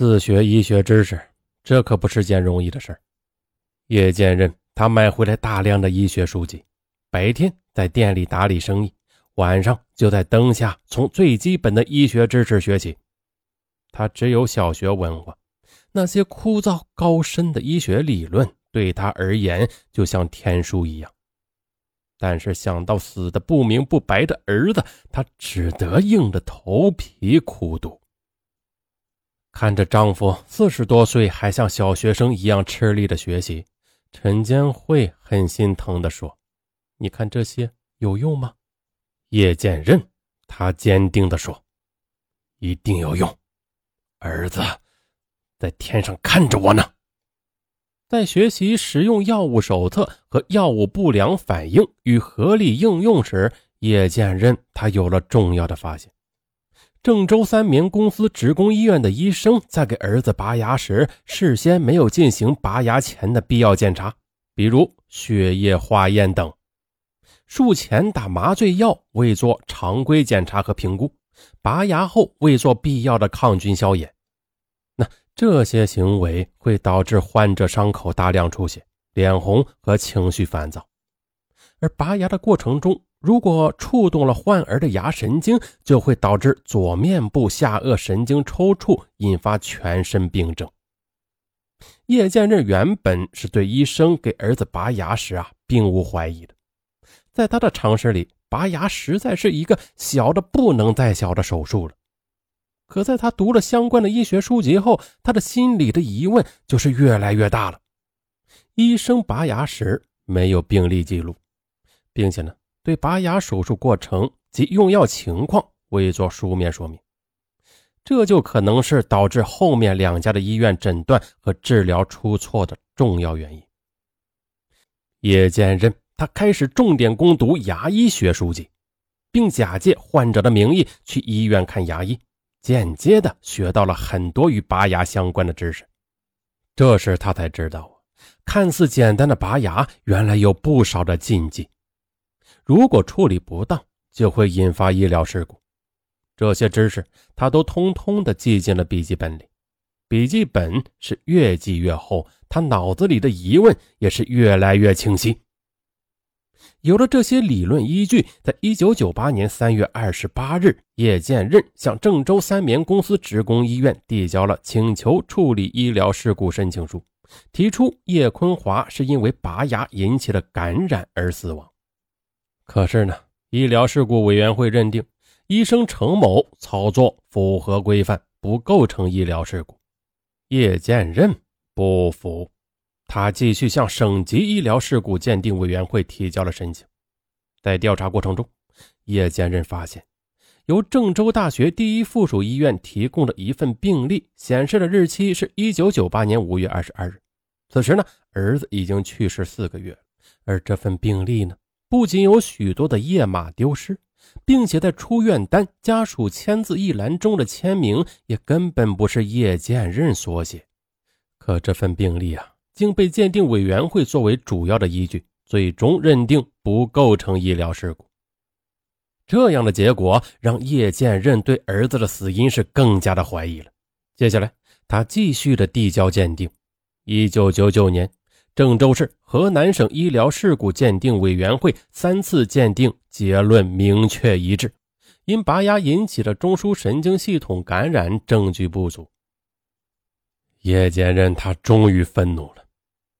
自学医学知识，这可不是件容易的事儿。叶剑任他买回来大量的医学书籍，白天在店里打理生意，晚上就在灯下从最基本的医学知识学起。他只有小学文化，那些枯燥高深的医学理论对他而言就像天书一样。但是想到死的不明不白的儿子，他只得硬着头皮苦读。看着丈夫四十多岁还像小学生一样吃力的学习，陈建慧很心疼地说：“你看这些有用吗？”叶剑任他坚定地说：“一定有用，儿子在天上看着我呢。”在学习使用药物手册和药物不良反应与合理应用时，叶剑任他有了重要的发现。郑州三明公司职工医院的医生在给儿子拔牙时，事先没有进行拔牙前的必要检查，比如血液化验等；术前打麻醉药未做常规检查和评估；拔牙后未做必要的抗菌消炎。那这些行为会导致患者伤口大量出血、脸红和情绪烦躁，而拔牙的过程中。如果触动了患儿的牙神经，就会导致左面部下颚神经抽搐，引发全身病症。叶建任原本是对医生给儿子拔牙时啊，并无怀疑的。在他的常识里，拔牙实在是一个小的不能再小的手术了。可在他读了相关的医学书籍后，他的心里的疑问就是越来越大了。医生拔牙时没有病历记录，并且呢。对拔牙手术过程及用药情况未做书面说明，这就可能是导致后面两家的医院诊断和治疗出错的重要原因。叶剑任他开始重点攻读牙医学书籍，并假借患者的名义去医院看牙医，间接的学到了很多与拔牙相关的知识。这时他才知道，看似简单的拔牙，原来有不少的禁忌。如果处理不当，就会引发医疗事故。这些知识他都通通的记进了笔记本里，笔记本是越记越厚，他脑子里的疑问也是越来越清晰。有了这些理论依据，在一九九八年三月二十八日，叶剑任向郑州三棉公司职工医院递交了请求处理医疗事故申请书，提出叶坤华是因为拔牙引起的感染而死亡。可是呢，医疗事故委员会认定医生程某操作符合规范，不构成医疗事故。叶剑任不服，他继续向省级医疗事故鉴定委员会提交了申请。在调查过程中，叶剑任发现，由郑州大学第一附属医院提供的一份病历显示的日期是一九九八年五月二十二日。此时呢，儿子已经去世四个月，而这份病历呢？不仅有许多的页码丢失，并且在出院单家属签字一栏中的签名也根本不是叶剑任所写。可这份病历啊，竟被鉴定委员会作为主要的依据，最终认定不构成医疗事故。这样的结果让叶剑任对儿子的死因是更加的怀疑了。接下来，他继续的递交鉴定。一九九九年。郑州市河南省医疗事故鉴定委员会三次鉴定结论明确一致，因拔牙引起的中枢神经系统感染证据不足。叶剑任他终于愤怒了，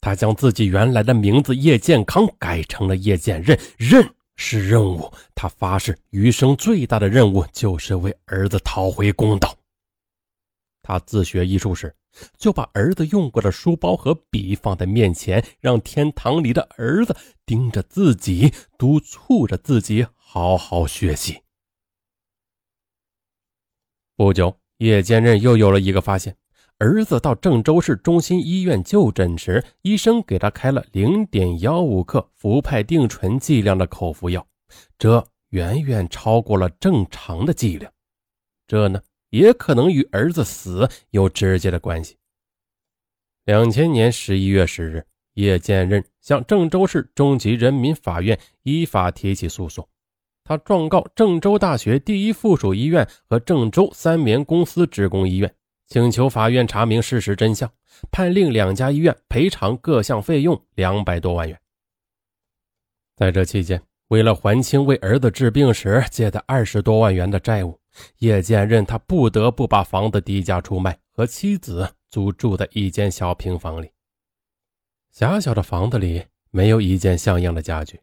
他将自己原来的名字叶健康改成了叶剑任，任是任务，他发誓余生最大的任务就是为儿子讨回公道。他自学医术时。就把儿子用过的书包和笔放在面前，让天堂里的儿子盯着自己，督促着自己好好学习。不久，叶坚任又有了一个发现：儿子到郑州市中心医院就诊时，医生给他开了零点幺五克氟派定醇剂量的口服药，这远远超过了正常的剂量。这呢？也可能与儿子死有直接的关系。两千年十一月十日，叶剑任向郑州市中级人民法院依法提起诉讼，他状告郑州大学第一附属医院和郑州三棉公司职工医院，请求法院查明事实真相，判令两家医院赔偿各项费用两百多万元。在这期间，为了还清为儿子治病时借的二十多万元的债务，叶建任他不得不把房子低价出卖，和妻子租住在一间小平房里。狭小的房子里没有一件像样的家具，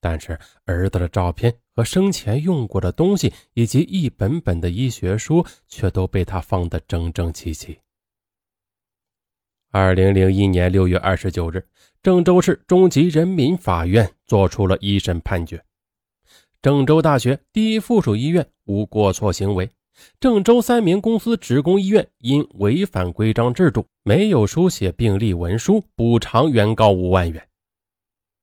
但是儿子的照片和生前用过的东西，以及一本本的医学书，却都被他放得整整齐齐。二零零一年六月二十九日，郑州市中级人民法院作出了一审判决：郑州大学第一附属医院无过错行为，郑州三明公司职工医院因违反规章制度，没有书写病历文书，补偿原告五万元。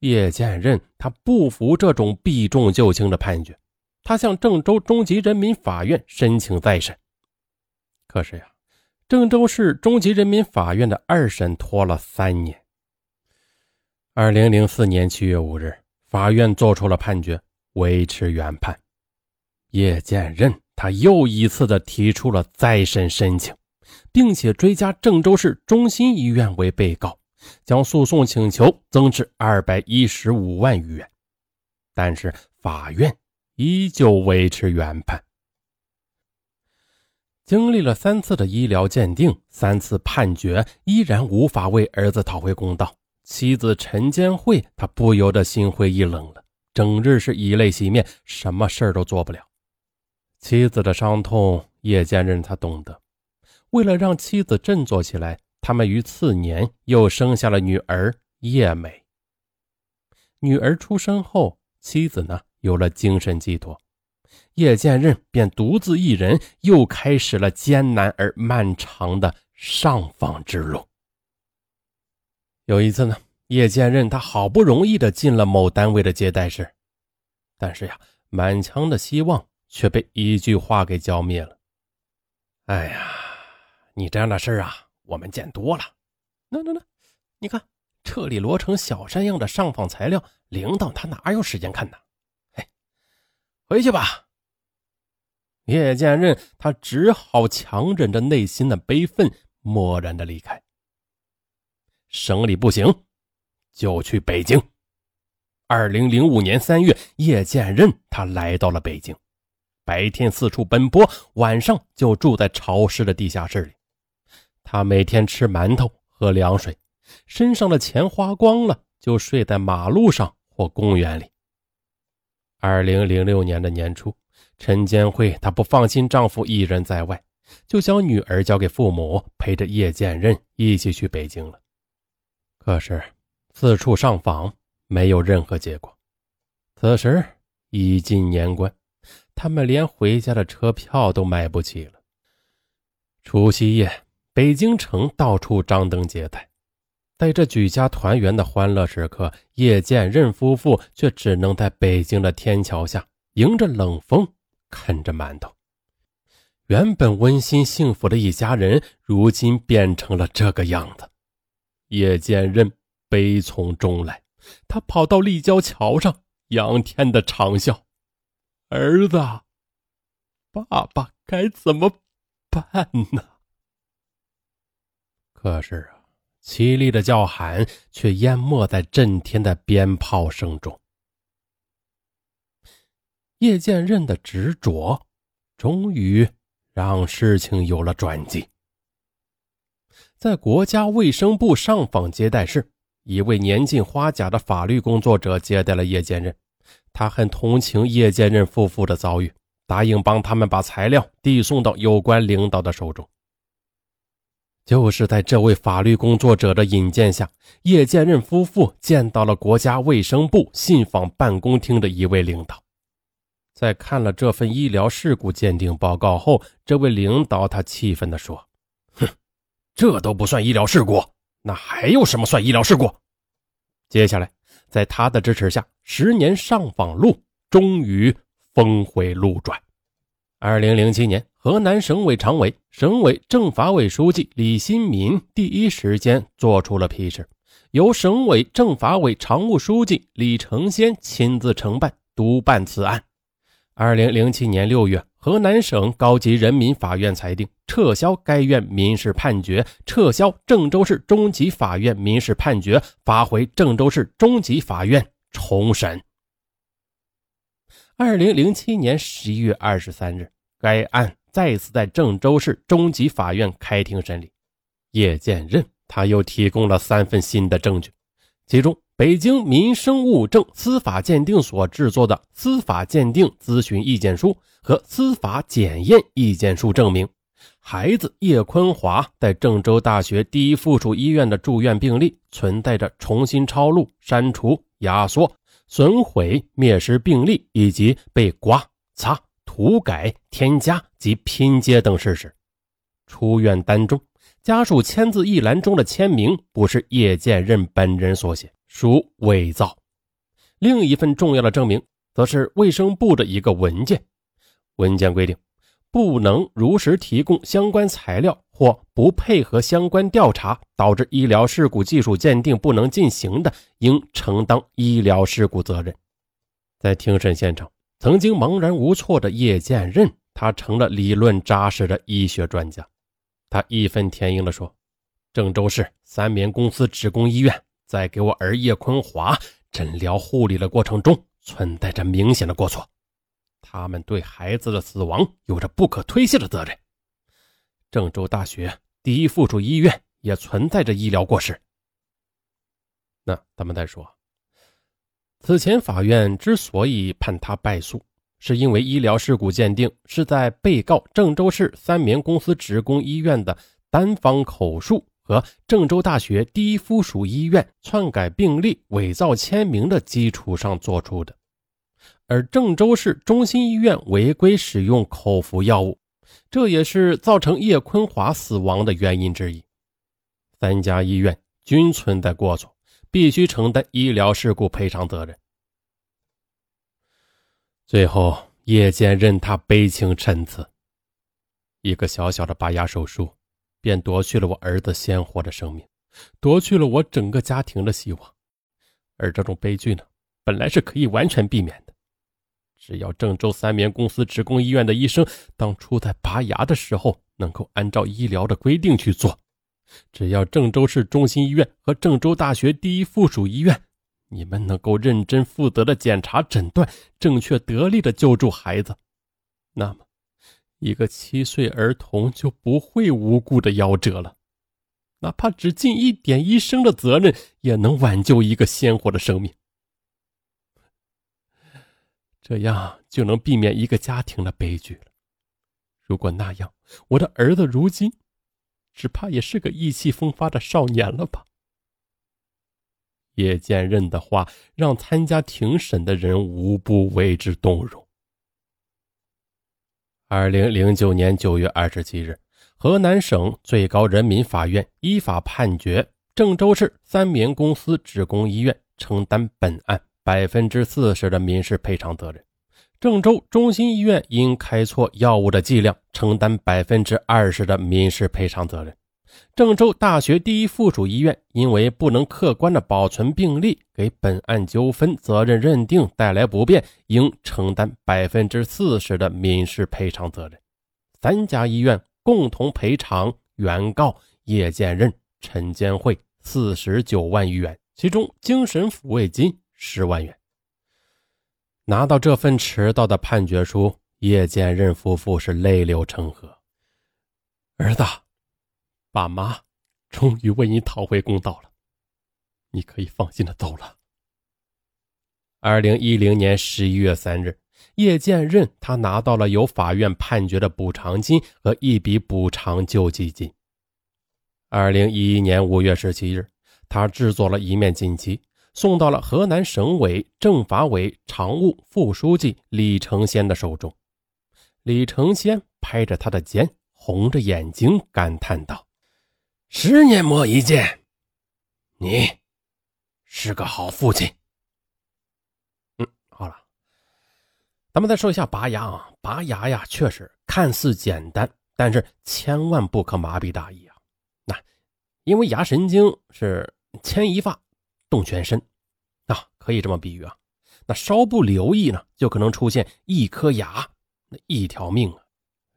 叶建任他不服这种避重就轻的判决，他向郑州中级人民法院申请再审。可是呀。郑州市中级人民法院的二审拖了三年。二零零四年七月五日，法院作出了判决，维持原判。叶建任他又一次的提出了再审申请，并且追加郑州市中心医院为被告，将诉讼请求增至二百一十五万余元。但是法院依旧维持原判。经历了三次的医疗鉴定，三次判决，依然无法为儿子讨回公道。妻子陈建慧，她不由得心灰意冷了，整日是以泪洗面，什么事儿都做不了。妻子的伤痛，叶建任他懂得。为了让妻子振作起来，他们于次年又生下了女儿叶美。女儿出生后，妻子呢有了精神寄托。叶剑任便独自一人，又开始了艰难而漫长的上访之路。有一次呢，叶剑任他好不容易的进了某单位的接待室，但是呀，满腔的希望却被一句话给浇灭了。哎呀，你这样的事啊，我们见多了。那那那，你看这里摞成小山样的上访材料，领导他哪有时间看呢？嘿，回去吧。叶剑任，他只好强忍着内心的悲愤，默然的离开。省里不行，就去北京。二零零五年三月，叶剑任他来到了北京，白天四处奔波，晚上就住在潮湿的地下室里。他每天吃馒头，喝凉水，身上的钱花光了，就睡在马路上或公园里。二零零六年的年初。陈建慧她不放心丈夫一人在外，就将女儿交给父母，陪着叶建任一起去北京了。可是四处上访没有任何结果。此时已近年关，他们连回家的车票都买不起了。除夕夜，北京城到处张灯结彩，在这举家团圆的欢乐时刻，叶剑任夫妇却只能在北京的天桥下迎着冷风。啃着馒头，原本温馨幸福的一家人，如今变成了这个样子。叶剑任悲从中来，他跑到立交桥上，仰天的长啸：“儿子，爸爸该怎么办呢？”可是啊，凄厉的叫喊却淹没在震天的鞭炮声中。叶剑任的执着，终于让事情有了转机。在国家卫生部上访接待室，一位年近花甲的法律工作者接待了叶剑任。他很同情叶剑任夫妇的遭遇，答应帮他们把材料递送到有关领导的手中。就是在这位法律工作者的引荐下，叶剑任夫妇见到了国家卫生部信访办公厅的一位领导。在看了这份医疗事故鉴定报告后，这位领导他气愤地说：“哼，这都不算医疗事故，那还有什么算医疗事故？”接下来，在他的支持下，十年上访路终于峰回路转。二零零七年，河南省委常委、省委政法委书记李新民第一时间做出了批示，由省委政法委常务书记李成先亲自承办督办此案。二零零七年六月，河南省高级人民法院裁定撤销该院民事判决，撤销郑州市中级法院民事判决，发回郑州市中级法院重审。二零零七年十一月二十三日，该案再次在郑州市中级法院开庭审理。叶剑任他又提供了三份新的证据，其中。北京民生物证司法鉴定所制作的司法鉴定咨询意见书和司法检验意见书证明，孩子叶坤华在郑州大学第一附属医院的住院病历存在着重新抄录、删除、压缩、损毁、灭失病历以及被刮、擦、涂改、添加及拼接等事实。出院单中，家属签字一栏中的签名不是叶建任本人所写。属伪造。另一份重要的证明，则是卫生部的一个文件。文件规定，不能如实提供相关材料或不配合相关调查，导致医疗事故技术鉴定不能进行的，应承担医疗事故责任。在庭审现场，曾经茫然无措的叶剑任，他成了理论扎实的医学专家。他义愤填膺地说：“郑州市三棉公司职工医院。”在给我儿叶坤华诊疗护理的过程中，存在着明显的过错，他们对孩子的死亡有着不可推卸的责任。郑州大学第一附属医院也存在着医疗过失。那咱们再说，此前法院之所以判他败诉，是因为医疗事故鉴定是在被告郑州市三棉公司职工医院的单方口述。和郑州大学第一附属医院篡改病历、伪造签名的基础上做出的，而郑州市中心医院违规使用口服药物，这也是造成叶坤华死亡的原因之一。三家医院均存在过错，必须承担医疗事故赔偿责任。最后，叶剑任他悲情陈词：一个小小的拔牙手术。便夺去了我儿子鲜活的生命，夺去了我整个家庭的希望。而这种悲剧呢，本来是可以完全避免的，只要郑州三棉公司职工医院的医生当初在拔牙的时候能够按照医疗的规定去做，只要郑州市中心医院和郑州大学第一附属医院，你们能够认真负责的检查诊断，正确得力的救助孩子，那么。一个七岁儿童就不会无故的夭折了，哪怕只尽一点医生的责任，也能挽救一个鲜活的生命。这样就能避免一个家庭的悲剧了。如果那样，我的儿子如今只怕也是个意气风发的少年了吧？叶剑任的话让参加庭审的人无不为之动容。二零零九年九月二十七日，河南省最高人民法院依法判决郑州市三棉公司职工医院承担本案百分之四十的民事赔偿责任，郑州中心医院因开错药物的剂量承担百分之二十的民事赔偿责任。郑州大学第一附属医院因为不能客观的保存病历，给本案纠纷责任认定带来不便，应承担百分之四十的民事赔偿责任。三家医院共同赔偿原告叶建任、陈建慧四十九万余元，其中精神抚慰金十万元。拿到这份迟到的判决书，叶建任夫妇是泪流成河，儿子。爸妈终于为你讨回公道了，你可以放心的走了。二零一零年十一月三日，叶剑任他拿到了由法院判决的补偿金和一笔补偿救济金。二零一一年五月十七日，他制作了一面锦旗，送到了河南省委政法委常务副书记李成先的手中。李成先拍着他的肩，红着眼睛感叹道。十年磨一剑，你是个好父亲。嗯，好了，咱们再说一下拔牙啊。拔牙呀，确实看似简单，但是千万不可麻痹大意啊。那因为牙神经是牵一发动全身啊，可以这么比喻啊。那稍不留意呢，就可能出现一颗牙那一条命啊。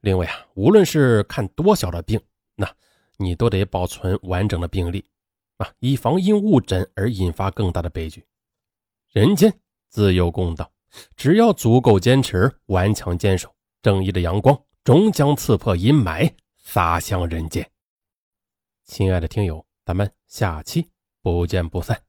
另外啊，无论是看多小的病，那你都得保存完整的病历啊，以防因误诊而引发更大的悲剧。人间自有公道，只要足够坚持，顽强坚守，正义的阳光终将刺破阴霾，洒向人间。亲爱的听友，咱们下期不见不散。